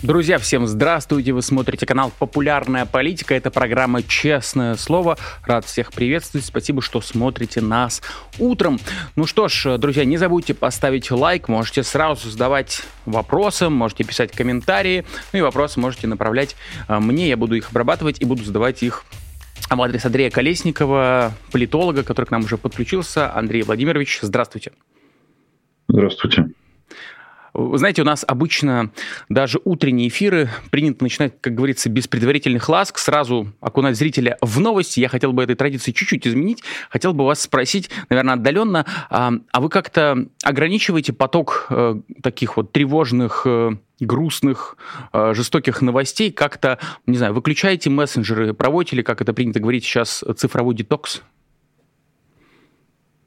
Друзья, всем здравствуйте! Вы смотрите канал «Популярная политика». Это программа «Честное слово». Рад всех приветствовать. Спасибо, что смотрите нас утром. Ну что ж, друзья, не забудьте поставить лайк. Можете сразу задавать вопросы, можете писать комментарии. Ну и вопросы можете направлять а, мне. Я буду их обрабатывать и буду задавать их в адрес Андрея Колесникова, политолога, который к нам уже подключился. Андрей Владимирович, здравствуйте. Здравствуйте. Знаете, у нас обычно даже утренние эфиры принято начинать, как говорится, без предварительных ласк, сразу окунать зрителя в новости. Я хотел бы этой традиции чуть-чуть изменить. Хотел бы вас спросить, наверное, отдаленно, а, а вы как-то ограничиваете поток э, таких вот тревожных э, грустных, э, жестоких новостей, как-то, не знаю, выключаете мессенджеры, проводите ли, как это принято говорить сейчас, цифровой детокс?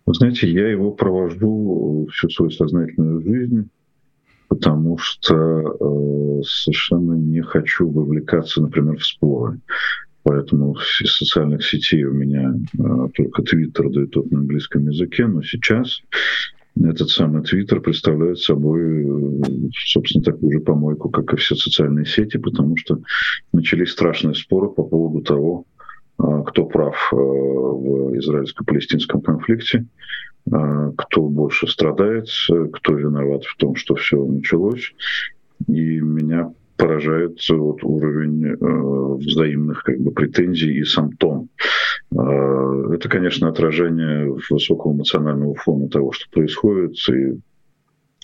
Вы знаете, я его провожу всю свою сознательную жизнь потому что э, совершенно не хочу вовлекаться, например, в споры. Поэтому из социальных сетей у меня э, только Твиттер, да и тот на английском языке, но сейчас этот самый Твиттер представляет собой, э, собственно, такую же помойку, как и все социальные сети, потому что начались страшные споры по поводу того, э, кто прав э, в израильско-палестинском конфликте. А, кто больше страдает, кто виноват в том, что все началось. И меня поражает вот уровень э, взаимных как бы, претензий и сам тон. Э, это, конечно, отражение высокого эмоционального фона того, что происходит, и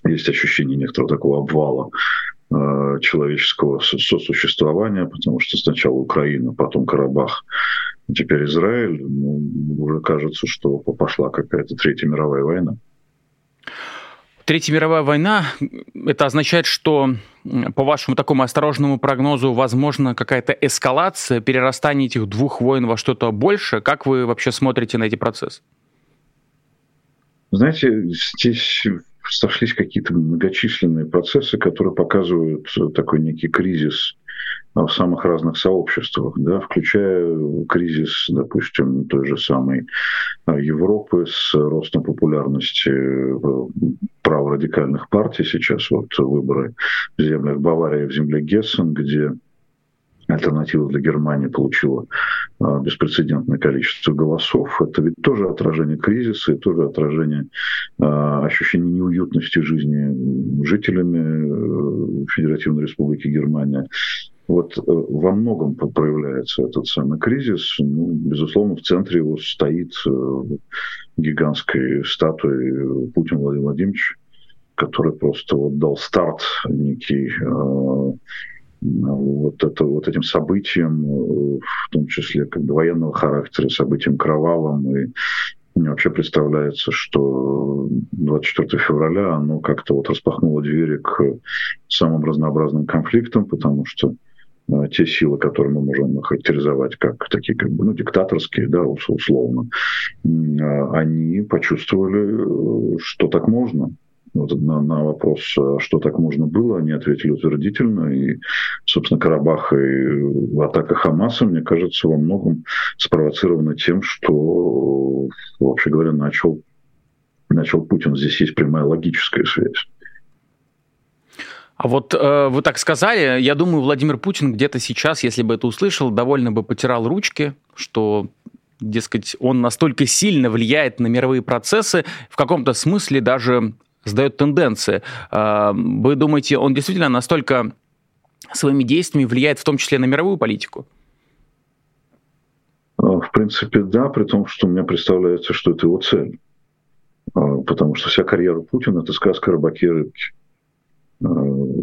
есть ощущение некоторого такого обвала э, человеческого сосуществования, потому что сначала Украина, потом Карабах, теперь Израиль, ну, уже кажется, что пошла какая-то Третья мировая война. Третья мировая война, это означает, что по вашему такому осторожному прогнозу возможно какая-то эскалация, перерастание этих двух войн во что-то больше? Как вы вообще смотрите на эти процессы? Знаете, здесь сошлись какие-то многочисленные процессы, которые показывают такой некий кризис в самых разных сообществах, да, включая кризис, допустим, той же самой а, Европы с ростом популярности э, праворадикальных партий сейчас, вот выборы в землях Баварии, в земле Гессен, где альтернатива для Германии получила а, беспрецедентное количество голосов. Это ведь тоже отражение кризиса и тоже отражение а, ощущения неуютности жизни жителями э, Федеративной Республики Германия. Вот э, во многом проявляется этот самый кризис. Ну, безусловно, в центре его стоит э, гигантской статуей Путин Владимир Владимирович, который просто вот дал старт некий э, вот, это, вот этим событиям, в том числе как бы военного характера, событиям кровавым. И мне вообще представляется, что 24 февраля оно как-то вот распахнуло двери к самым разнообразным конфликтам, потому что Э, те силы, которые мы можем характеризовать как такие как бы, ну, диктаторские, да, условно, э, они почувствовали, э, что так можно. Вот на, на вопрос, что так можно было, они ответили утвердительно. И, собственно, Карабах и атака Хамаса, мне кажется, во многом спровоцированы тем, что, вообще говоря, начал, начал Путин. Здесь есть прямая логическая связь. А вот э, вы так сказали, я думаю, Владимир Путин где-то сейчас, если бы это услышал, довольно бы потирал ручки, что дескать, он настолько сильно влияет на мировые процессы, в каком-то смысле даже сдает тенденции. Э, вы думаете, он действительно настолько своими действиями влияет в том числе на мировую политику? Э, в принципе, да, при том, что мне представляется, что это его цель. Э, потому что вся карьера Путина – это сказка рыбаки и рыбки. Э,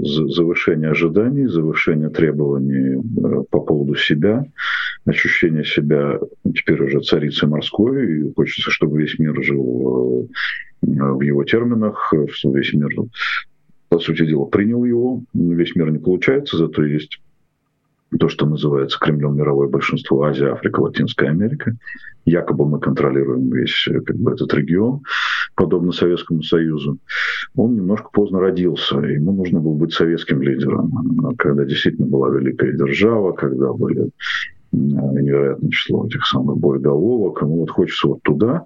завышение ожиданий, завышение требований э, по поводу себя, ощущение себя теперь уже царицей морской, и хочется, чтобы весь мир жил э, в его терминах, что весь мир, по сути дела, принял его, весь мир не получается, зато есть то, что называется Кремлем мировое большинство Азия, Африка, Латинская Америка. Якобы мы контролируем весь как бы, этот регион. подобно Советскому Союзу, он немножко поздно родился. Ему нужно было быть советским лидером, когда действительно была великая держава, когда были невероятное число этих самых боеголовок. Ему вот хочется вот туда,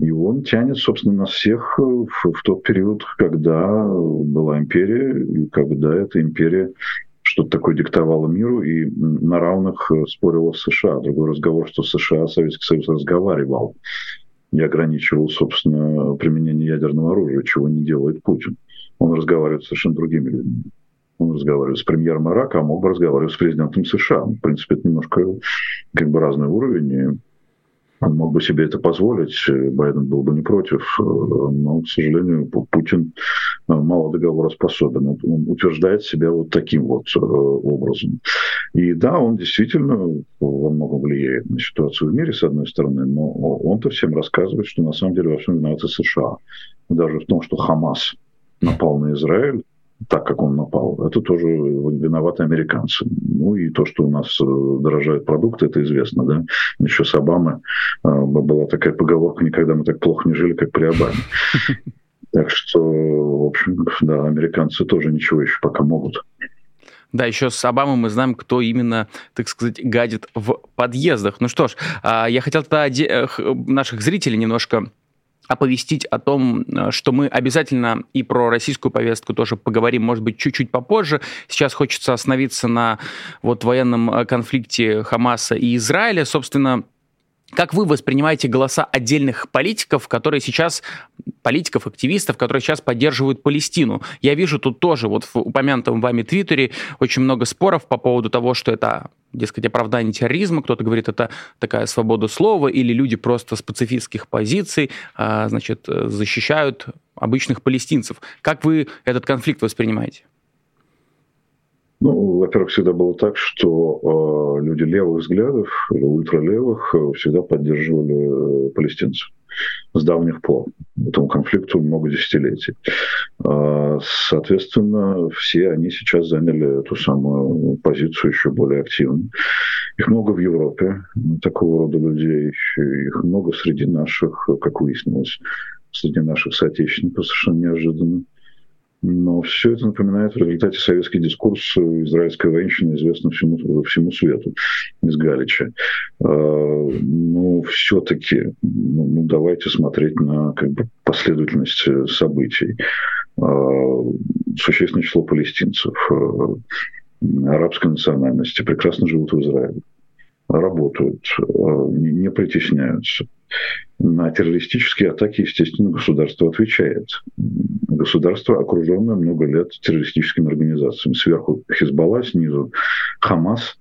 и он тянет, собственно, нас всех в, в тот период, когда была империя, и когда эта империя что-то такое диктовала миру и на равных спорила с США. Другой разговор, что США, Советский Союз разговаривал и ограничивал, собственно, применение ядерного оружия, чего не делает Путин. Он разговаривает с совершенно другими людьми. Он разговаривает с премьером Ирака, а мог бы разговаривать с президентом США. В принципе, это немножко как бы разный уровень. Он мог бы себе это позволить, Байден был бы не против, но, к сожалению, Путин мало договороспособен. Он утверждает себя вот таким вот э, образом. И да, он действительно во многом влияет на ситуацию в мире, с одной стороны, но он-то всем рассказывает, что на самом деле во всем виноваты США. Даже в том, что Хамас напал на Израиль, так, как он напал, это тоже виноваты американцы. Ну и то, что у нас э, дорожают продукты, это известно, да. Еще с Обамы э, была такая поговорка, никогда мы так плохо не жили, как при Обаме. Так что, в общем, да, американцы тоже ничего еще пока могут. Да, еще с Обамой мы знаем, кто именно, так сказать, гадит в подъездах. Ну что ж, а, я хотел тогда наших зрителей немножко оповестить о том, э, что мы обязательно и про российскую повестку тоже поговорим, может быть, чуть-чуть попозже. Сейчас хочется остановиться на вот военном э, конфликте Хамаса и Израиля. Собственно, как вы воспринимаете голоса отдельных политиков, которые сейчас, политиков, активистов, которые сейчас поддерживают Палестину? Я вижу тут тоже вот в упомянутом вами Твиттере очень много споров по поводу того, что это, дескать, оправдание терроризма, кто-то говорит, это такая свобода слова, или люди просто с пацифистских позиций, а, значит, защищают обычных палестинцев. Как вы этот конфликт воспринимаете? Ну, во-первых, всегда было так, что э, люди левых взглядов, ультралевых, э, всегда поддерживали э, палестинцев с давних пор. Этому конфликту много десятилетий. Э, соответственно, все они сейчас заняли эту самую позицию еще более активно. Их много в Европе, такого рода людей. Их много среди наших, как выяснилось, среди наших соотечественников совершенно неожиданно. Но все это напоминает в результате советский дискурс израильской военщины, известный всему, всему свету из Галича. А, но все-таки ну, ну, давайте смотреть на как бы, последовательность событий. А, существенное число палестинцев а, арабской национальности прекрасно живут в Израиле, работают, не притесняются на террористические атаки, естественно, государство отвечает. Государство, окруженное много лет террористическими организациями. Сверху Хизбалла, снизу Хамас.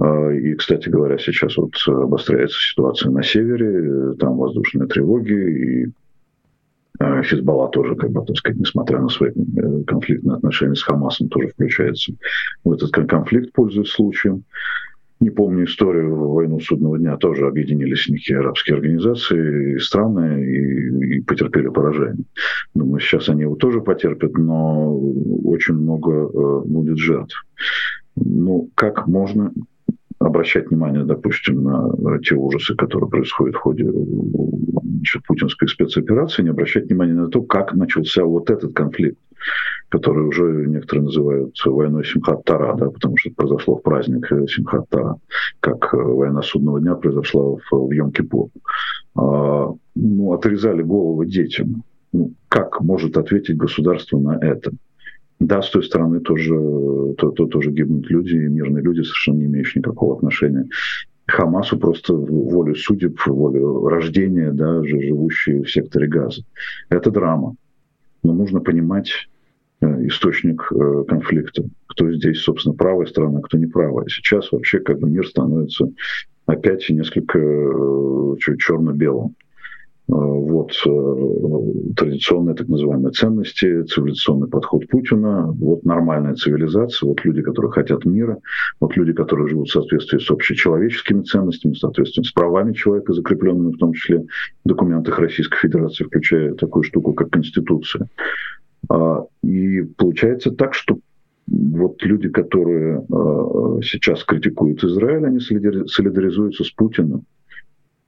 А, и, кстати говоря, сейчас вот обостряется ситуация на севере, там воздушные тревоги, и Хизбалла тоже, как бы, так сказать, несмотря на свои э, конфликтные отношения с Хамасом, тоже включается в этот конфликт, пользуясь случаем не помню историю войну судного дня, тоже объединились некие арабские организации и страны и, и потерпели поражение. Думаю, сейчас они его тоже потерпят, но очень много э, будет жертв. Ну, как можно обращать внимание, допустим, на те ужасы, которые происходят в ходе значит, путинской спецоперации, не обращать внимания на то, как начался вот этот конфликт который уже некоторые называют войной Симхат-Тара, да, потому что произошло в праздник Симхат-Тара, как война судного дня произошла в, в Йом-Кипур. А, ну, отрезали головы детям. Ну, как может ответить государство на это? Да, с той стороны тоже, то, то, тоже гибнут люди, мирные люди, совершенно не имеющие никакого отношения Хамасу просто волю судеб, волю рождения, да, живущие в секторе газа. Это драма. Но нужно понимать, Э, источник э, конфликта. Кто здесь, собственно, правая сторона, кто не правая. Сейчас вообще как бы мир становится опять несколько э, черно-белым. Вот традиционные так называемые ценности, цивилизационный подход Путина, вот нормальная цивилизация, вот люди, которые хотят мира, вот люди, которые живут в соответствии с общечеловеческими ценностями, в соответствии с правами человека, закрепленными в том числе в документах Российской Федерации, включая такую штуку, как Конституция. А, и получается так, что вот люди, которые а, сейчас критикуют Израиль, они солидаризуются с Путиным.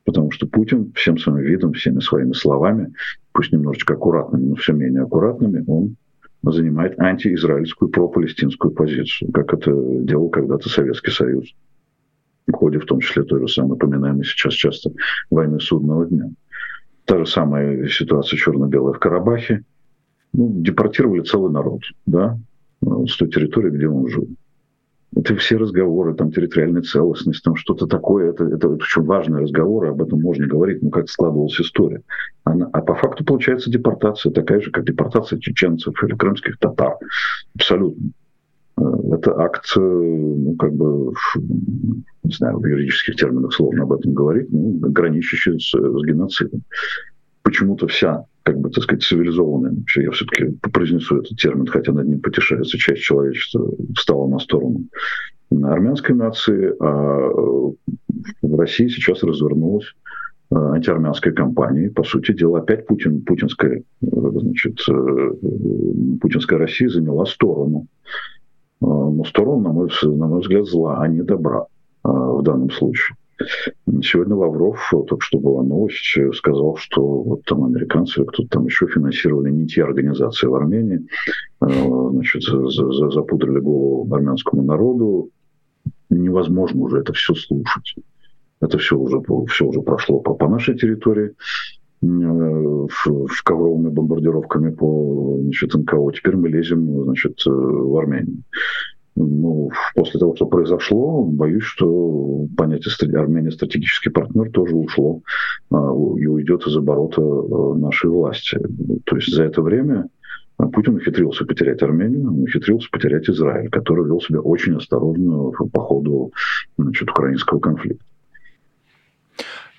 Потому что Путин всем своим видом, всеми своими словами пусть немножечко аккуратными, но все менее аккуратными, он занимает антиизраильскую пропалестинскую позицию, как это делал когда-то Советский Союз в ходе в том числе той же самой упоминаемой сейчас часто войны судного дня. Та же самая ситуация черно-белая в Карабахе. Ну, депортировали целый народ, да, с той территории, где он жил. Это все разговоры, там, территориальная целостность, там, что-то такое, это, это очень важные разговоры, об этом можно говорить, но как складывалась история. Она, а по факту получается депортация такая же, как депортация чеченцев или крымских татар. Абсолютно. Э, это акт, э, ну, как бы, не знаю, в юридических терминах сложно об этом говорить, ну, граничащий с, с геноцидом. Почему-то вся как бы, так сказать, цивилизованная, я все-таки произнесу этот термин, хотя над ним потешается часть человечества, встала на сторону армянской нации, а в России сейчас развернулась а, антиармянской кампании. По сути дела, опять Путин, путинская, значит, э, путинская Россия заняла сторону. Но сторону, на мой, на мой взгляд, зла, а не добра в данном случае. Сегодня Лавров, только что была новость, сказал, что вот там американцы, кто-то там еще финансировали не те организации в Армении, э, значит, запудрили голову армянскому народу. Невозможно уже это все слушать. Это все уже, все уже прошло по, по нашей территории в ковровыми бомбардировками по значит, НКО. Теперь мы лезем значит, в Армению ну, после того, что произошло, боюсь, что понятие Армения стратегический партнер тоже ушло а, и уйдет из оборота а, нашей власти. То есть за это время Путин ухитрился потерять Армению, ухитрился потерять Израиль, который вел себя очень осторожно по ходу значит, украинского конфликта.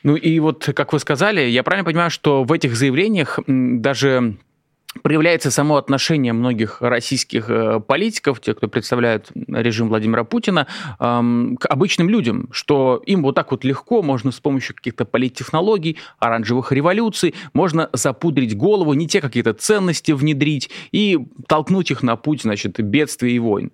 Ну и вот, как вы сказали, я правильно понимаю, что в этих заявлениях даже проявляется само отношение многих российских э, политиков, тех, кто представляет режим Владимира Путина, к обычным людям, что им вот так вот легко можно с помощью каких-то политтехнологий, оранжевых революций, можно запудрить голову, не те какие-то ценности внедрить и толкнуть их на путь, значит, бедствий и войн.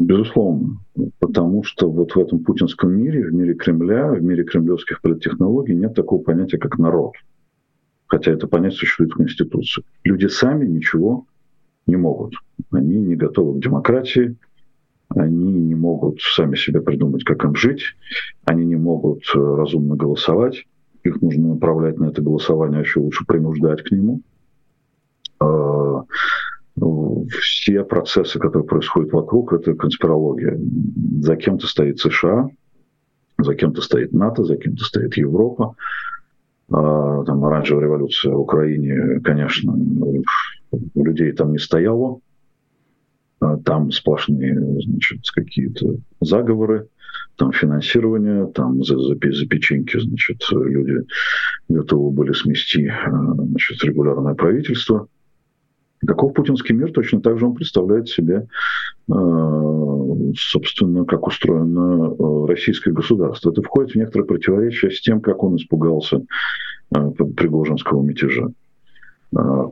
Безусловно, потому что вот в этом путинском мире, в мире Кремля, в мире кремлевских политтехнологий нет такого понятия, как народ хотя это понятие существует в Конституции. Люди сами ничего не могут. Они не готовы к демократии, они не могут сами себе придумать, как им жить, они не могут э, разумно голосовать, их нужно направлять на это голосование, а еще лучше принуждать к нему. А, все процессы, которые происходят вокруг, это конспирология. За кем-то стоит США, за кем-то стоит НАТО, за кем-то стоит Европа, там оранжевая революция в Украине, конечно, людей там не стояло. А, там сплошные, значит, какие-то заговоры, там финансирование, там за, за, за печеньки, значит, люди готовы были смести, а, значит, регулярное правительство. Таков путинский мир точно так же он представляет себе, собственно, как устроено российское государство. Это входит в некоторое противоречие с тем, как он испугался Пригожинского мятежа.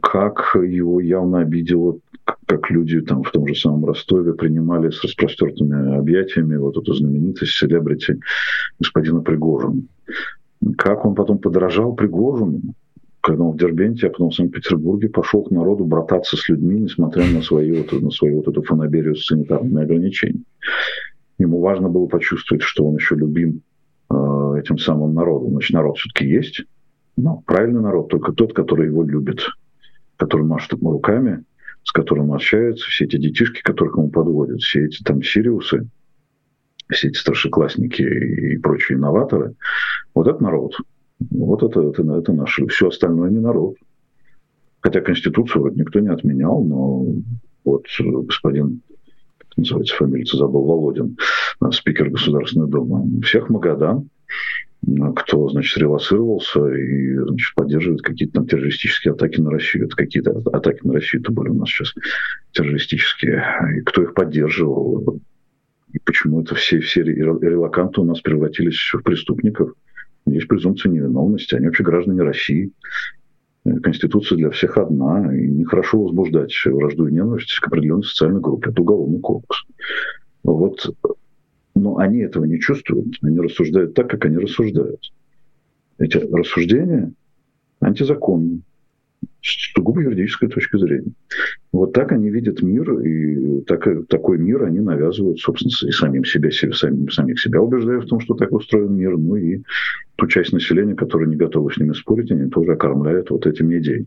Как его явно обидело, как люди там в том же самом Ростове принимали с распростертыми объятиями вот эту знаменитость, селебрити господина Пригожина. Как он потом подражал Пригожину, когда он в Дербенте, а потом в Санкт-Петербурге пошел к народу брататься с людьми, несмотря на свою, вот, на свою вот эту фанаберию с санитарными ограничениями. Ему важно было почувствовать, что он еще любим э, этим самым народом. Значит, народ все-таки есть, но правильный народ, только тот, который его любит, который машет ему руками, с которым общается, все эти детишки, которых ему подводят, все эти там сириусы, все эти старшеклассники и прочие инноваторы, вот это народ. Вот это, это, это наше. Все остальное не народ. Хотя Конституцию вроде никто не отменял, но вот господин, как называется фамилия, забыл, Володин, спикер Государственной Думы, всех Магадан, кто, значит, релацировался и, значит, поддерживает какие-то там террористические атаки на Россию. Это какие-то атаки на Россию, это были у нас сейчас террористические. И кто их поддерживал? И почему это все, все релаканты у нас превратились в преступников? Есть презумпция невиновности, они вообще граждане России. Конституция для всех одна, и нехорошо возбуждать вражду и ненависть к определенной социальной группе. Это уголовный кодекс. Вот. Но они этого не чувствуют, они рассуждают так, как они рассуждают. Эти рассуждения антизаконно с сугубо юридической точки зрения. Вот так они видят мир, и так, такой мир они навязывают, собственно, и самим себе, себе самим, самих себя убеждая в том, что так устроен мир, ну и ту часть населения, которая не готова с ними спорить, они тоже окормляют вот этими идеями.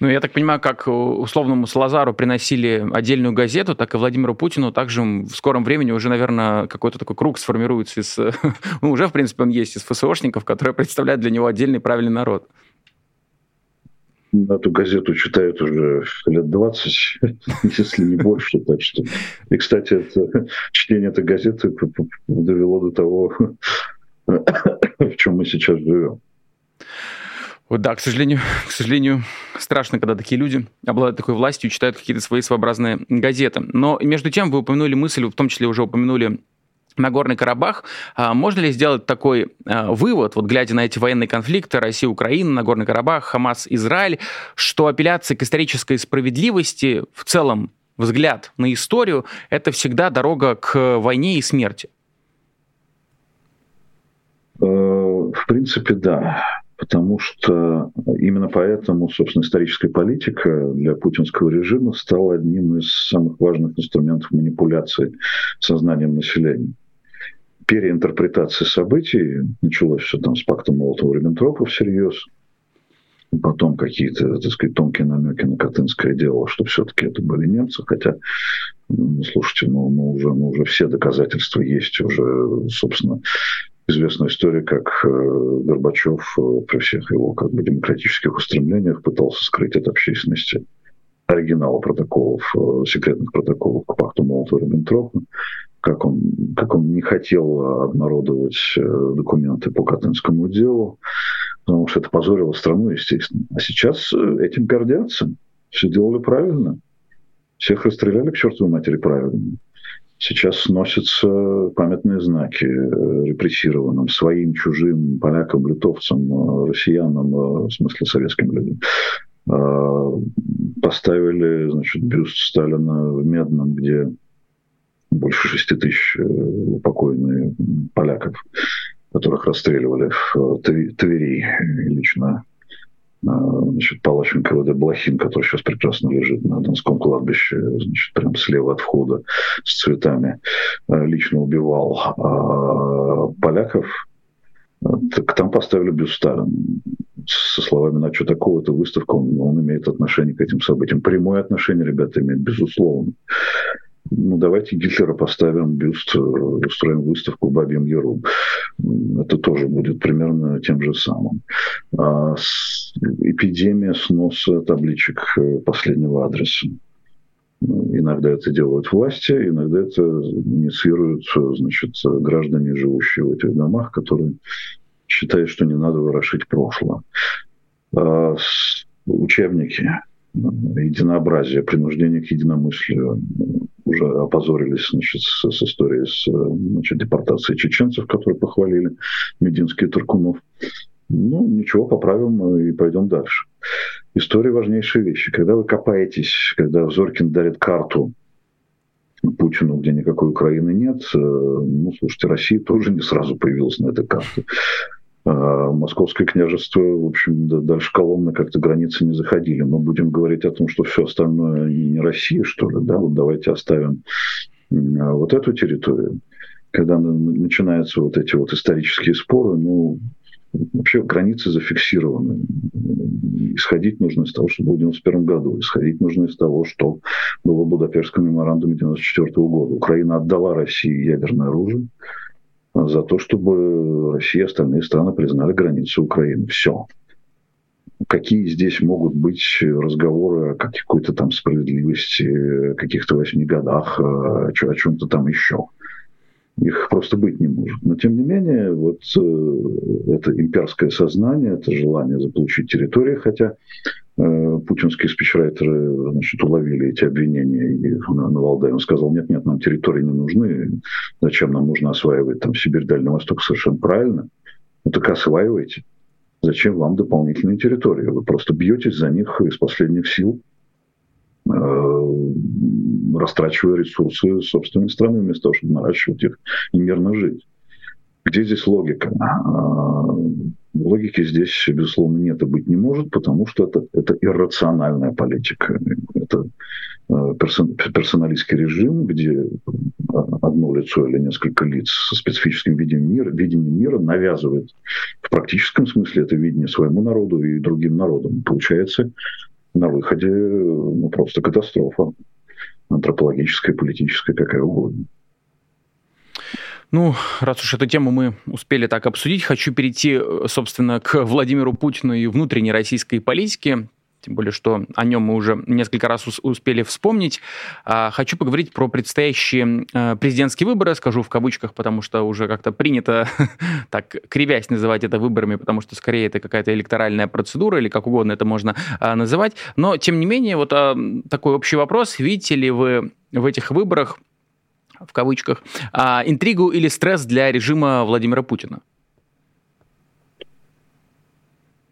Ну, я так понимаю, как условному Салазару приносили отдельную газету, так и Владимиру Путину также в скором времени уже, наверное, какой-то такой круг сформируется из... Ну, уже, в принципе, он есть из ФСОшников, которые представляют для него отдельный правильный народ эту газету читают уже лет 20, если не больше. Так что... И, кстати, это, чтение этой газеты довело до того, в чем мы сейчас живем. Вот да, к сожалению, к сожалению, страшно, когда такие люди обладают такой властью и читают какие-то свои своеобразные газеты. Но между тем вы упомянули мысль, в том числе уже упомянули Нагорный Карабах. А можно ли сделать такой а, вывод, вот глядя на эти военные конфликты Россия, Украина, Нагорный Карабах, Хамас, Израиль, что апелляция к исторической справедливости, в целом взгляд на историю, это всегда дорога к войне и смерти? Э, в принципе, да. Потому что именно поэтому, собственно, историческая политика для путинского режима стала одним из самых важных инструментов манипуляции сознанием населения переинтерпретации событий. Началось все там с пакта Молотова-Риббентропа всерьез. Потом какие-то, так сказать, тонкие намеки на Катынское дело, что все-таки это были немцы. Хотя, слушайте, ну, ну, уже, ну, уже все доказательства есть. Уже, собственно, известная история, как э, Горбачев э, при всех его как бы демократических устремлениях пытался скрыть от общественности оригиналы протоколов, э, секретных протоколов к пакту Молотова-Риббентропа как он, как он не хотел обнародовать документы по Катынскому делу, потому что это позорило страну, естественно. А сейчас этим гордятся. Все делали правильно. Всех расстреляли к чертовой матери правильно. Сейчас сносятся памятные знаки э, репрессированным, своим, чужим, полякам, литовцам, россиянам, в смысле советским людям. А, поставили, значит, бюст Сталина в Медном, где больше шести тысяч э, упокоенных поляков, которых расстреливали в э, Твери лично э, значит, палач НКВД Блохин, который сейчас прекрасно лежит на Донском кладбище, значит, прям слева от входа с цветами, лично убивал а поляков, так там поставили бюст Сталина. Со словами «на что такого, это выставка, он, он имеет отношение к этим событиям». Прямое отношение, ребята, имеет, безусловно. Ну, давайте Гитлера поставим бюст, э, устроим выставку Бабьем Яру. Это тоже будет примерно тем же самым. А эпидемия сноса табличек э, последнего адреса. Иногда это делают власти, иногда это инициируют значит, граждане, живущие в этих домах, которые считают, что не надо ворошить прошлое. А учебники, единообразие, принуждение к единомыслию, уже опозорились значит, с, с историей с значит, депортацией чеченцев, которые похвалили Мединский Туркунов. Ну, ничего, поправим и пойдем дальше. История важнейшая вещь. Когда вы копаетесь, когда Зоркин дарит карту Путину, где никакой Украины нет, э, ну, слушайте, Россия тоже не сразу появилась на этой карте. А Московское княжество, в общем, дальше Коломны как-то границы не заходили. Мы будем говорить о том, что все остальное не Россия, что ли, да, вот давайте оставим а, вот эту территорию. Когда начинаются вот эти вот исторические споры, ну, вообще границы зафиксированы. Исходить нужно из того, что было в 91 году. Исходить нужно из того, что было в Будапештском меморандуме 94 года. Украина отдала России ядерное оружие за то, чтобы Россия и остальные страны признали границу Украины. Все. Какие здесь могут быть разговоры о какой-то там справедливости, каких-то восьми годах, о чем-то там еще? Их просто быть не может. Но тем не менее, вот э, это имперское сознание, это желание заполучить территорию, хотя Э, путинские спичрайтеры значит, уловили эти обвинения и на, на Валдае. Он сказал, нет, нет, нам территории не нужны, зачем нам нужно осваивать там Сибирь, Дальний Восток, совершенно правильно. Ну так осваивайте. Зачем вам дополнительные территории? Вы просто бьетесь за них из последних сил, э, растрачивая ресурсы собственной страны вместо того, чтобы наращивать их и мирно жить. Где здесь логика? Логики здесь, безусловно, нет и быть не может, потому что это, это иррациональная политика. Это э, персоналистский режим, где одно лицо или несколько лиц со специфическим видением мира, видением мира навязывает в практическом смысле это видение своему народу и другим народам. Получается на выходе ну, просто катастрофа антропологическая, политическая, какая угодно. Ну, раз уж эту тему мы успели так обсудить, хочу перейти, собственно, к Владимиру Путину и внутренней российской политике тем более, что о нем мы уже несколько раз успели вспомнить. А, хочу поговорить про предстоящие э, президентские выборы, скажу в кавычках, потому что уже как-то принято так кривясь называть это выборами, потому что скорее это какая-то электоральная процедура или как угодно это можно а, называть. Но, тем не менее, вот а, такой общий вопрос. Видите ли вы в этих выборах в кавычках, интригу или стресс для режима Владимира Путина?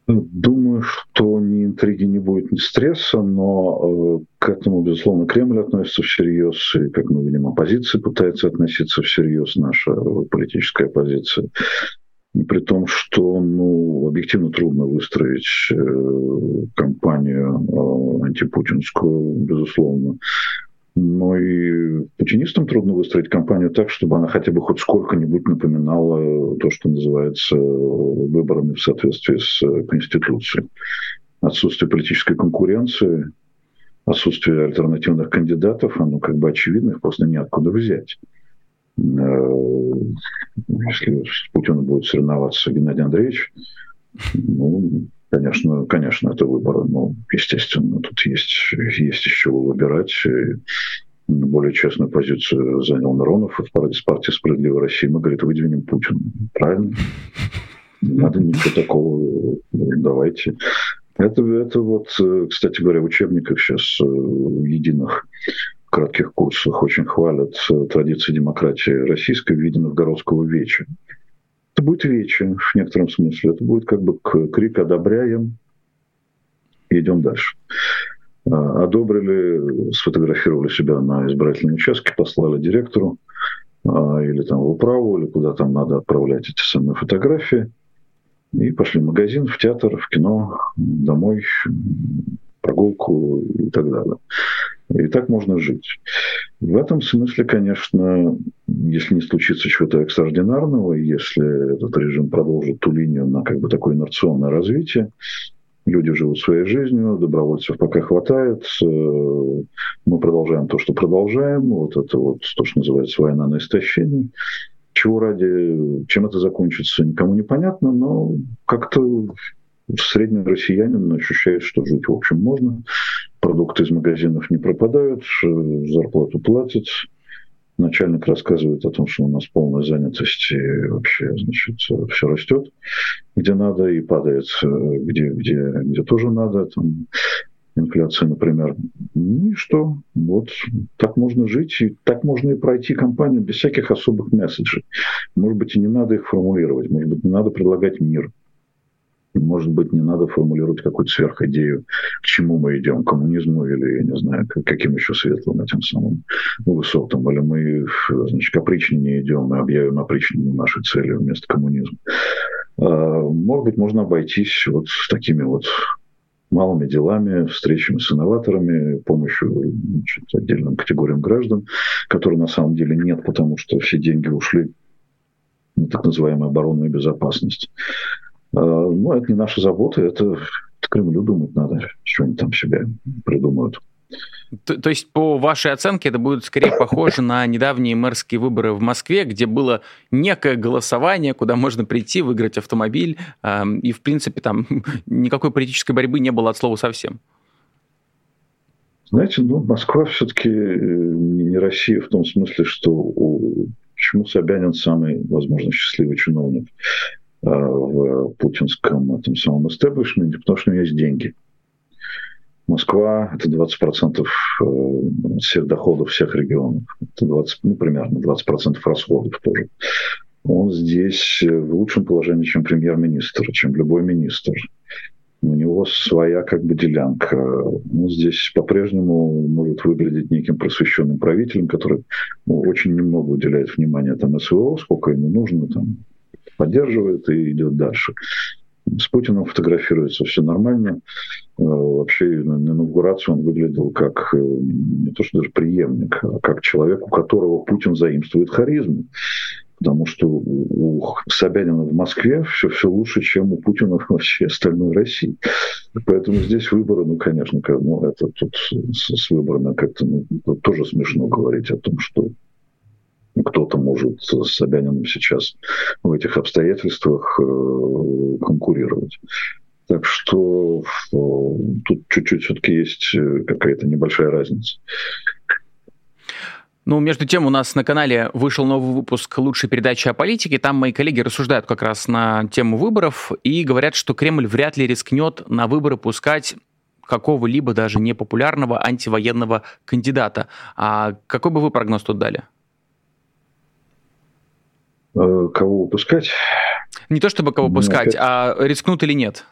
Думаю, что ни интриги, не будет, ни стресса, но э, к этому, безусловно, Кремль относится всерьез, и, как мы видим, оппозиция пытается относиться всерьез, наша политическая оппозиция. При том, что ну, объективно трудно выстроить э, кампанию э, антипутинскую, безусловно. Но и путинистам трудно выстроить кампанию так, чтобы она хотя бы хоть сколько-нибудь напоминала то, что называется выборами в соответствии с Конституцией. Отсутствие политической конкуренции, отсутствие альтернативных кандидатов, оно как бы очевидно, их просто неоткуда взять. Э, если с Путиным будет соревноваться Геннадий Андреевич, ну, Конечно, конечно, это выбор, но, естественно, тут есть, есть из чего выбирать. И более честную позицию занял Миронов в партии «Справедливая Россия». Мы, говорит, выдвинем Путина. Правильно? Не надо ничего такого. Давайте. Это, это вот, кстати говоря, в учебниках сейчас э, в единых кратких курсах очень хвалят э, традиции демократии российской в виде новгородского веча. Это будет вече в некотором смысле. Это будет как бы крик «одобряем» идем дальше. А, одобрили, сфотографировали себя на избирательном участке, послали директору а, или там в управу, или куда там надо отправлять эти самые фотографии. И пошли в магазин, в театр, в кино, домой, прогулку и так далее. И так можно жить. В этом смысле, конечно, если не случится чего-то экстраординарного, если этот режим продолжит ту линию на как бы такое инерционное развитие, люди живут своей жизнью, добровольцев пока хватает, э, мы продолжаем то, что продолжаем, вот это вот то, что называется война на истощение. Чего ради, чем это закончится, никому не понятно, но как-то средний россиянин ощущает, что жить, в общем, можно. Продукты из магазинов не пропадают, зарплату платят. Начальник рассказывает о том, что у нас полная занятость и вообще, значит, все растет, где надо, и падает, э, где, где, где тоже надо. Там, инфляция, например. Ну и что? Вот так можно жить, и так можно и пройти кампанию без всяких особых месседжей. Может быть, и не надо их формулировать, может быть, не надо предлагать мир – может быть, не надо формулировать какую-то сверхидею, к чему мы идем, к коммунизму или, я не знаю, к каким еще светлым этим самым высотам, или мы, значит, к опричнине идем и объявим опричнину нашей целью вместо коммунизма. А, может быть, можно обойтись вот такими вот малыми делами, встречами с инноваторами, помощью значит, отдельным категориям граждан, которые на самом деле нет, потому что все деньги ушли на так называемую оборонную безопасность. А, ну, это не наша забота, это Кремлю думать надо, что они там себе придумают. То, то есть, по вашей оценке, это будет скорее похоже на недавние мэрские выборы в Москве, где было некое голосование, куда можно прийти, выиграть автомобиль, э, и, в принципе, там никакой политической борьбы не было от слова совсем. Знаете, ну, Москва все-таки э, не Россия в том смысле, что у... почему Собянин самый, возможно, счастливый чиновник. Э, в путинском этом самом истеблишменте, потому что у него есть деньги. Москва – это 20% э, всех доходов всех регионов. Это 20, ну, примерно 20% расходов тоже. Он здесь в лучшем положении, чем премьер-министр, чем любой министр. У него своя как бы делянка. Он здесь по-прежнему может выглядеть неким просвещенным правителем, который ну, очень немного уделяет внимания там СВО, сколько ему нужно, там, поддерживает и идет дальше. С Путиным фотографируется все нормально. Э, вообще на инаугурации он выглядел как э, не то что даже преемник, а как человек, у которого Путин заимствует харизму. Потому что у Собянина в Москве все, все лучше, чем у Путина вообще остальной России. Поэтому здесь выборы, ну, конечно, ну, это тут с, с выборами как-то ну, тоже смешно говорить о том, что кто-то может с Собяниным сейчас в этих обстоятельствах э, конкурировать. Так что э, тут чуть-чуть все-таки есть э, какая-то небольшая разница. Ну, между тем, у нас на канале вышел новый выпуск лучшей передачи о политике. Там мои коллеги рассуждают как раз на тему выборов и говорят, что Кремль вряд ли рискнет на выборы пускать какого-либо даже непопулярного антивоенного кандидата. А какой бы вы прогноз тут дали? Э, кого выпускать? Не то чтобы кого выпускать, а рискнут или нет?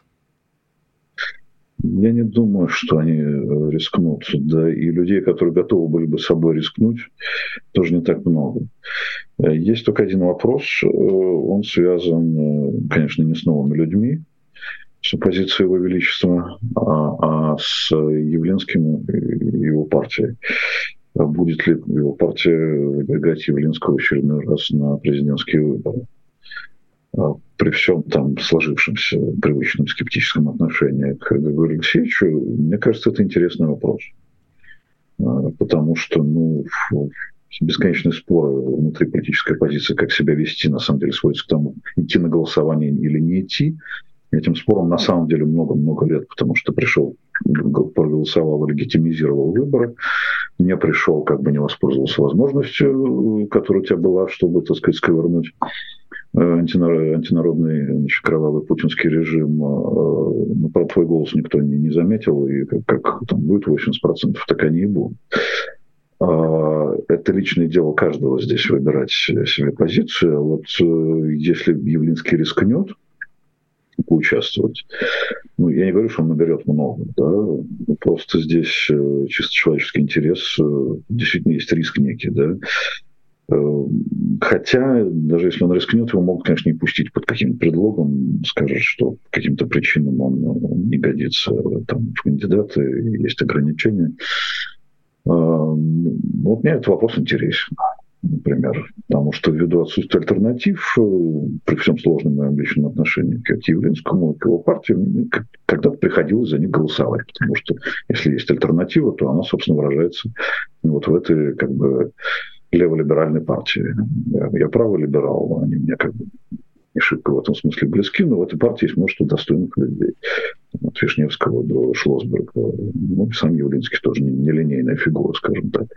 Я не думаю, что они э, рискнут. Да, и людей, которые готовы были бы собой рискнуть, тоже не так много. Э, есть только один вопрос. Он связан, конечно, не с новыми людьми, с оппозицией Его Величества, а, а с Явленским и его партией. Будет ли его партия выдвигать Явлинского очередной раз на президентские выборы. А при всем там сложившемся привычном скептическом отношении к Григорию Алексеевичу, мне кажется, это интересный вопрос. А, потому что, ну, бесконечные споры внутри политической оппозиции, как себя вести, на самом деле сводится к тому, идти на голосование или не идти. Этим спором на самом деле много-много лет, потому что пришел, проголосовал, легитимизировал выборы, не пришел, как бы не воспользовался возможностью, которая у тебя была, чтобы, так сказать, сковырнуть э, антинародный значит, кровавый путинский режим. Э, ну, про твой голос никто не, не заметил, и как, как там будет 80%, так они и будут. А, это личное дело каждого здесь выбирать себе позицию. Вот э, если Явлинский рискнет, поучаствовать. Ну, я не говорю, что он наберет много, да, просто здесь э, чисто человеческий интерес, э, действительно есть риск некий, да. Э, хотя, даже если он рискнет, его могут, конечно, не пустить под каким-то предлогом, скажут, что по каким-то причинам он, он не годится там, в кандидаты, есть ограничения. Ну, вот мне этот вопрос интересен например, потому что ввиду отсутствия альтернатив, э, при всем сложном моем личном отношении к Явлинскому, к его партии, когда-то приходилось за них голосовать, потому что если есть альтернатива, то она, собственно, выражается вот в этой как бы леволиберальной партии. Я, я правый либерал, они мне как бы не шибко в этом смысле близки, но в этой партии есть множество достойных людей. От Вишневского до Шлосберга. Ну, и сам Явлинский тоже не, не линейная фигура, скажем так.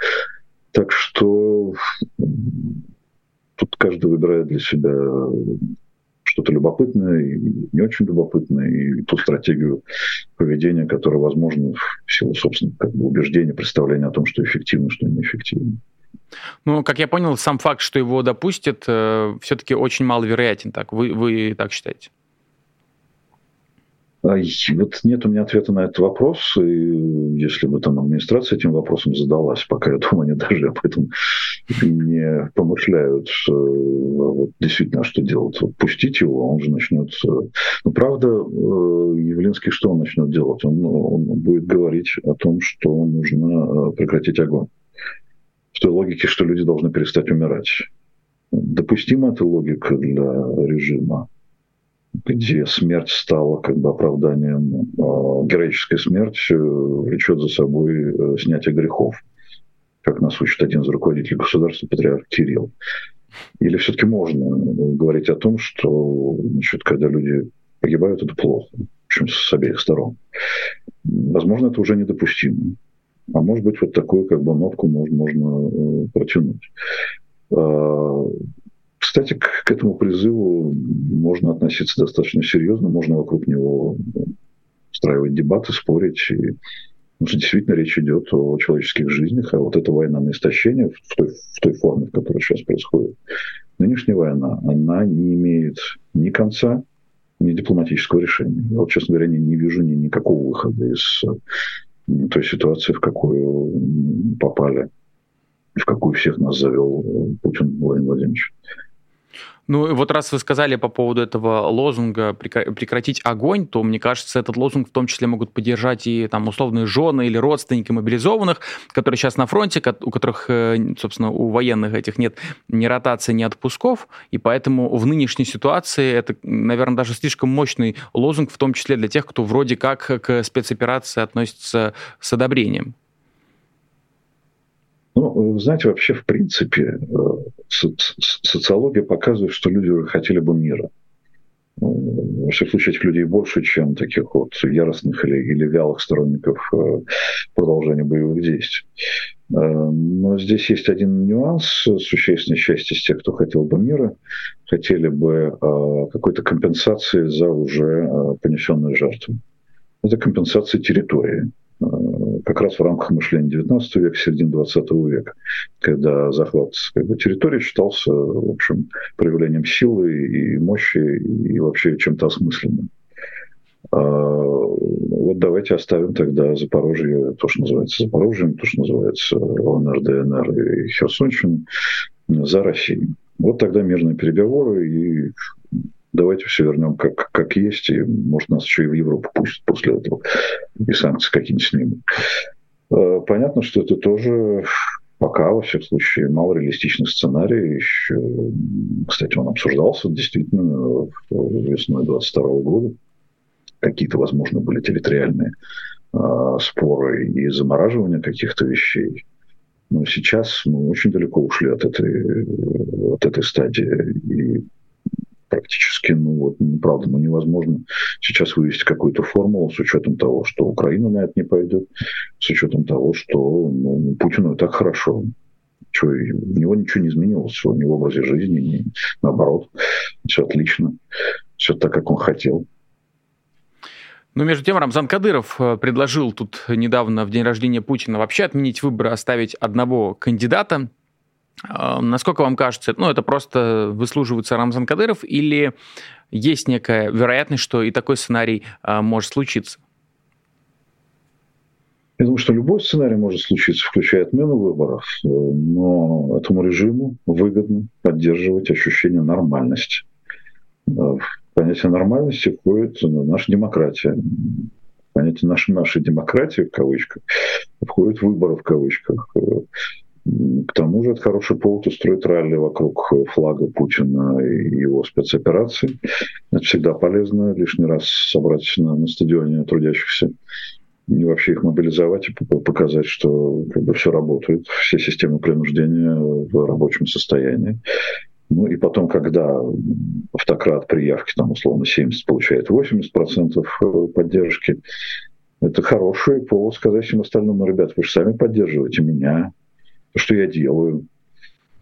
Так что тут каждый выбирает для себя что-то любопытное и не очень любопытное, и ту стратегию поведения, которая возможна в силу собственных как бы, убеждений, представления о том, что эффективно, что неэффективно. Ну, как я понял, сам факт, что его допустят, э, все-таки очень маловероятен. Так, вы, вы так считаете? А, вот нет у меня ответа на этот вопрос. И если бы там администрация этим вопросом задалась, пока я думаю, они даже об этом не помышляют, вот действительно, что делать. Вот пустить его, он же начнет... Ну, правда, э, Явлинский что он начнет делать? Он, он будет говорить о том, что нужно э, прекратить огонь. В той логике, что люди должны перестать умирать. Допустима эта логика для режима? Где смерть стала как бы оправданием, а героическая смерть э, влечет за собой э, снятие грехов, как нас учит один из руководителей государства, патриарх Кирилл. Или все-таки можно говорить о том, что значит, когда люди погибают, это плохо, причем с обеих сторон. Возможно, это уже недопустимо. А может быть, вот такую как бы нотку можно, можно э, протянуть. Кстати, к, к этому призыву можно относиться достаточно серьезно, можно вокруг него устраивать дебаты, спорить. И, потому что действительно речь идет о человеческих жизнях, а вот эта война на истощение в той, в той форме, в которой сейчас происходит, нынешняя война, она не имеет ни конца, ни дипломатического решения. Я вот, честно говоря, не, не вижу ни, никакого выхода из той ситуации, в какую попали, в какую всех нас завел Путин Владимир Владимирович. Ну, вот раз вы сказали по поводу этого лозунга «прекратить огонь», то, мне кажется, этот лозунг в том числе могут поддержать и там условные жены или родственники мобилизованных, которые сейчас на фронте, у которых, э, собственно, у военных этих нет ни ротации, ни отпусков, и поэтому в нынешней ситуации это, наверное, даже слишком мощный лозунг, в том числе для тех, кто вроде как к спецоперации относится с одобрением. Ну, знаете, вообще, в принципе, э, социология показывает, что люди уже хотели бы мира. Ну, во всяком случае, этих людей больше, чем таких вот яростных или, или вялых сторонников э, продолжения боевых действий. Э, но здесь есть один нюанс. Существенная часть из тех, кто хотел бы мира, хотели бы какой-то компенсации за уже понесенные жертвы. Это компенсация территории. Как раз в рамках мышления 19 века, середины 20 века, когда захват как бы, территории считался, в общем, проявлением силы и мощи и вообще чем-то осмысленным. А, вот давайте оставим тогда Запорожье, то, что называется Запорожьем, то, что называется ЛНР, ДНР и Херсонщину, за Россией. Вот тогда мирные переговоры, и давайте все вернем как, как есть, и, может, нас еще и в Европу пустят после этого, и санкции какие-нибудь снимут. Э, понятно, что это тоже пока, во всяком случае, малореалистичный сценарий. Еще, кстати, он обсуждался действительно весной 22 года. Какие-то, возможно, были территориальные э, споры и замораживание каких-то вещей. Но сейчас мы очень далеко ушли от этой, от этой стадии. И практически, ну вот, правда, ну невозможно сейчас вывести какую-то формулу с учетом того, что Украина на это не пойдет, с учетом того, что ну, Путину и так хорошо. Что, у него ничего не изменилось, у него образе жизни, не, наоборот, все отлично, все так, как он хотел. Но между тем Рамзан Кадыров э, предложил тут недавно в день рождения Путина вообще отменить выборы, оставить одного кандидата. А, насколько вам кажется, ну, это просто выслуживается Рамзан Кадыров или есть некая вероятность, что и такой сценарий а, может случиться? Я думаю, что любой сценарий может случиться, включая отмену выборов, э, но этому режиму выгодно поддерживать ощущение нормальности. Э, в понятие нормальности входит наша демократия. Понятие нашей, нашей демократии, в кавычках, входит выборы, в кавычках. Э, к тому же это хороший повод устроить ралли вокруг флага Путина и его спецоперации. Это всегда полезно лишний раз собрать на, на стадионе трудящихся и вообще их мобилизовать и показать, что как бы все работает, все системы принуждения в рабочем состоянии. Ну и потом, когда автократ при явке, там, условно, 70 получает 80% поддержки, это хороший повод сказать всем остальным, ну, ребят, вы же сами поддерживаете меня, что я делаю,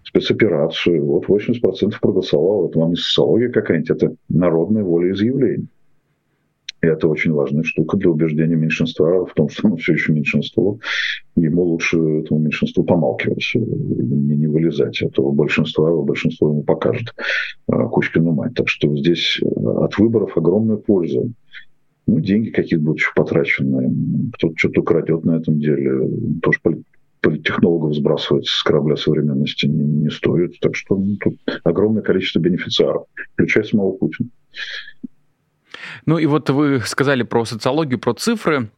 спецоперацию. Вот 80% проголосовало. Это вам не социология какая-нибудь, это народная волеизъявление. И это очень важная штука для убеждения меньшинства в том, что оно все еще меньшинство. Ему лучше этому меньшинству помалкивать, не, не вылезать. А то большинство, большинство ему покажет а, Кузькину мать. Так что здесь э, от выборов огромная польза. Ну, деньги какие-то будут еще потрачены. Кто-то что-то крадет на этом деле. Тоже политтехнологов сбрасывать с корабля современности не, не стоит. Так что ну, тут огромное количество бенефициаров, включая самого Путина. Ну и вот вы сказали про социологию, про цифры.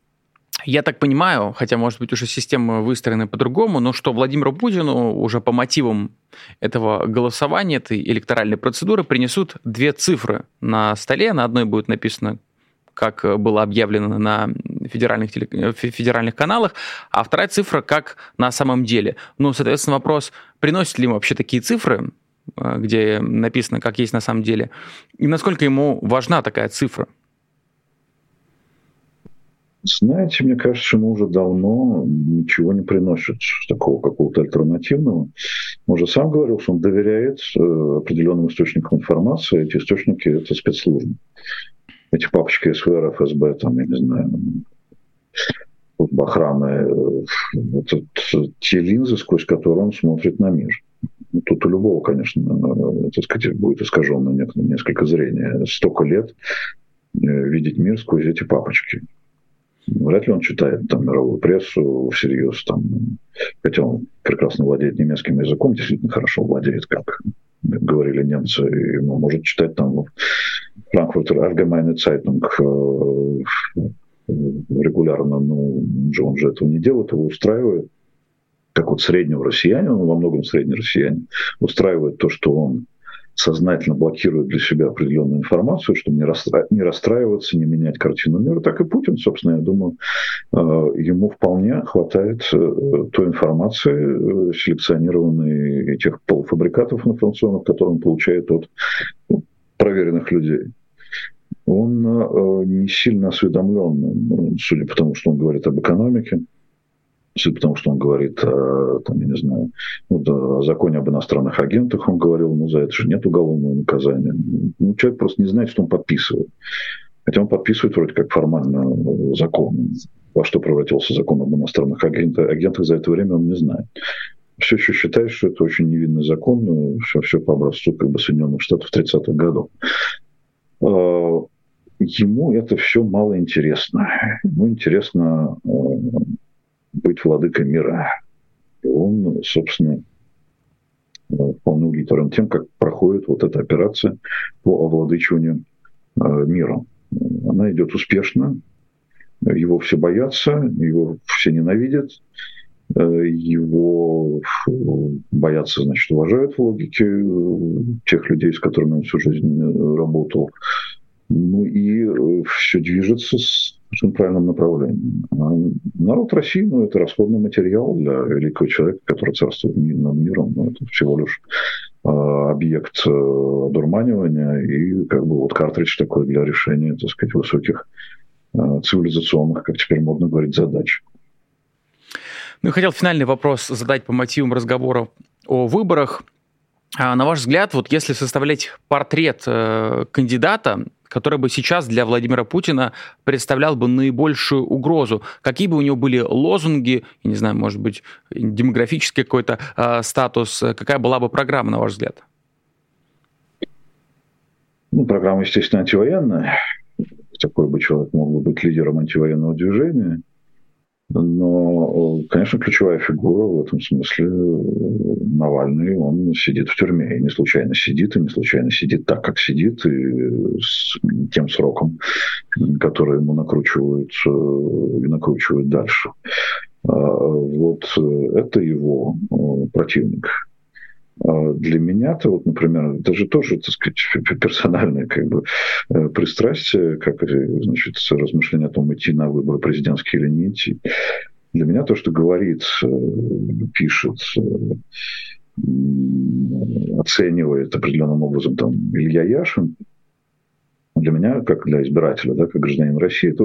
Я так понимаю, хотя, может быть, уже система выстроена по-другому, но что Владимиру Путину уже по мотивам этого голосования, этой электоральной процедуры принесут две цифры на столе. На одной будет написано как было объявлено на федеральных, теле... Э, федеральных каналах, а вторая цифра как на самом деле. Ну, соответственно, вопрос, приносит ли ему вообще такие цифры, э, где написано, как есть на самом деле, и насколько ему важна такая цифра? Знаете, мне кажется, ему уже давно ничего не приносит такого какого-то альтернативного. Он уже сам говорил, что он доверяет определенным источникам информации. Эти источники — это спецслужбы эти папочки СВР, ФСБ, там, я не знаю, охраны, это те линзы, сквозь которые он смотрит на мир. Тут у любого, конечно, так сказать, будет искажено несколько зрения. Столько лет э, видеть мир сквозь эти папочки. Вряд ли он читает там мировую прессу всерьез, там, хотя он прекрасно владеет немецким языком, действительно хорошо владеет, как говорили немцы, он может читать там Франкфуртер Allgemeine Zeitung регулярно, но он же этого не делает, его устраивает, как вот среднего россиянина, он во многом средний россиянин, устраивает то, что он сознательно блокирует для себя определенную информацию, чтобы не, расстра... не расстраиваться, не менять картину мира, так и Путин, собственно, я думаю, э, ему вполне хватает э, той информации, э, селекционированной этих полуфабрикатов информационных, которые он получает от ну, проверенных людей он не сильно осведомлен, ну, судя по тому, что он говорит об экономике, Судя по тому, что он говорит, о, там, я не знаю, ну, да, о законе об иностранных агентах, он говорил, ну, за это же нет уголовного наказания. Ну, человек просто не знает, что он подписывает. Хотя он подписывает вроде как формально закон. Во что превратился закон об иностранных агентах, агентах за это время он не знает. Все еще считает, что это очень невинный закон, все, все по образцу как бы Соединенных Штатов 30-х годов. Ему это все мало интересно. Ему интересно а, быть владыкой мира. И он, собственно, вполне удовлетворен тем, как проходит вот эта операция по овладычиванию э, миром. Она идет успешно, его все боятся, его все ненавидят, э, его боятся, значит, уважают в логике э, тех людей, с которыми он всю жизнь работал. Ну и все движется с в правильном направлении. А народ России, ну, это расходный материал для великого человека, который царствует над миром. Ну, это всего лишь э, объект э, дурманивания и как бы вот картридж такой для решения, так сказать, высоких э, цивилизационных, как теперь модно говорить, задач. Ну, хотел финальный вопрос задать по мотивам разговора о выборах. А, на ваш взгляд, вот если составлять портрет э, кандидата, который бы сейчас для Владимира Путина представлял бы наибольшую угрозу? Какие бы у него были лозунги, я не знаю, может быть, демографический какой-то э, статус, какая была бы программа, на ваш взгляд? Ну, программа, естественно, антивоенная. Такой бы человек мог бы быть лидером антивоенного движения – но, конечно, ключевая фигура в этом смысле Навальный, он сидит в тюрьме. И не случайно сидит, и не случайно сидит так, как сидит, и с тем сроком, который ему накручивают э, и накручивают дальше. А, вот это его э, противник. А для меня-то, вот, например, это же тоже, так сказать, персональное как бы э, пристрастие, как, значит, размышление о том, идти на выборы президентские или не идти. Для меня то, что говорит, э, пишет, э, оценивает определенным образом там Илья Яшин, для меня, как для избирателя, да, как гражданин России, это,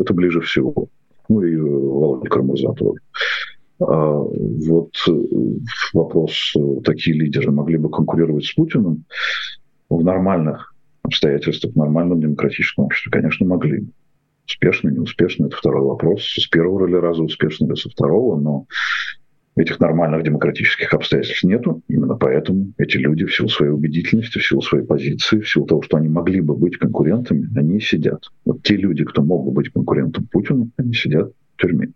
это ближе всего. Ну и Володя Кармурза тоже. А, вот э, вопрос, э, такие лидеры могли бы конкурировать с Путиным в нормальных обстоятельствах, в нормальном демократическом обществе, конечно, могли. Успешно, неуспешно, это второй вопрос. С первого или раза успешно или со второго, но этих нормальных демократических обстоятельств нету. Именно поэтому эти люди в силу своей убедительности, в силу своей позиции, в силу того, что они могли бы быть конкурентами, они сидят. Вот те люди, кто мог бы быть конкурентом Путину, они сидят в тюрьме.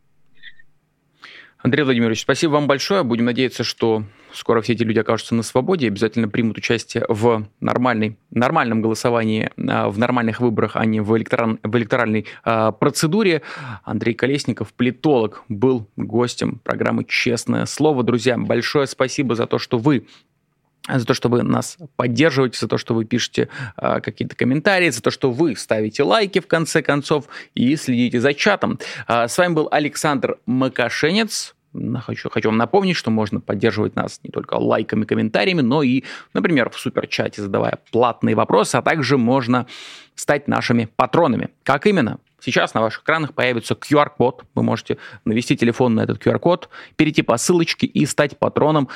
Андрей Владимирович, спасибо вам большое. Будем надеяться, что скоро все эти люди окажутся на свободе, обязательно примут участие в нормальной, нормальном голосовании, а, в нормальных выборах, а не в, электораль, в электоральной а, процедуре. Андрей Колесников, политолог, был гостем программы «Честное слово». Друзья, большое спасибо за то, что вы за то, что вы нас поддерживаете, за то, что вы пишете э, какие-то комментарии, за то, что вы ставите лайки в конце концов и следите за чатом. Э, с вами был Александр Макашенец. Хочу, хочу вам напомнить, что можно поддерживать нас не только лайками, комментариями, но и, например, в суперчате задавая платные вопросы, а также можно стать нашими патронами. Как именно? Сейчас на ваших экранах появится QR-код. Вы можете навести телефон на этот QR-код, перейти по ссылочке и стать патроном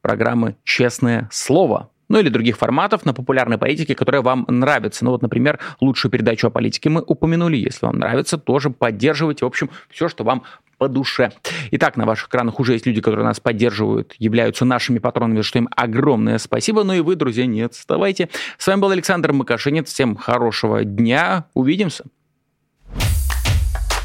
программы «Честное слово», ну или других форматов на популярной политике, которые вам нравятся. Ну вот, например, лучшую передачу о политике мы упомянули. Если вам нравится, тоже поддерживайте. В общем, все, что вам по душе. Итак, на ваших экранах уже есть люди, которые нас поддерживают, являются нашими патронами, что им огромное спасибо. Ну и вы, друзья, не отставайте. С вами был Александр Макашинец. Всем хорошего дня. Увидимся.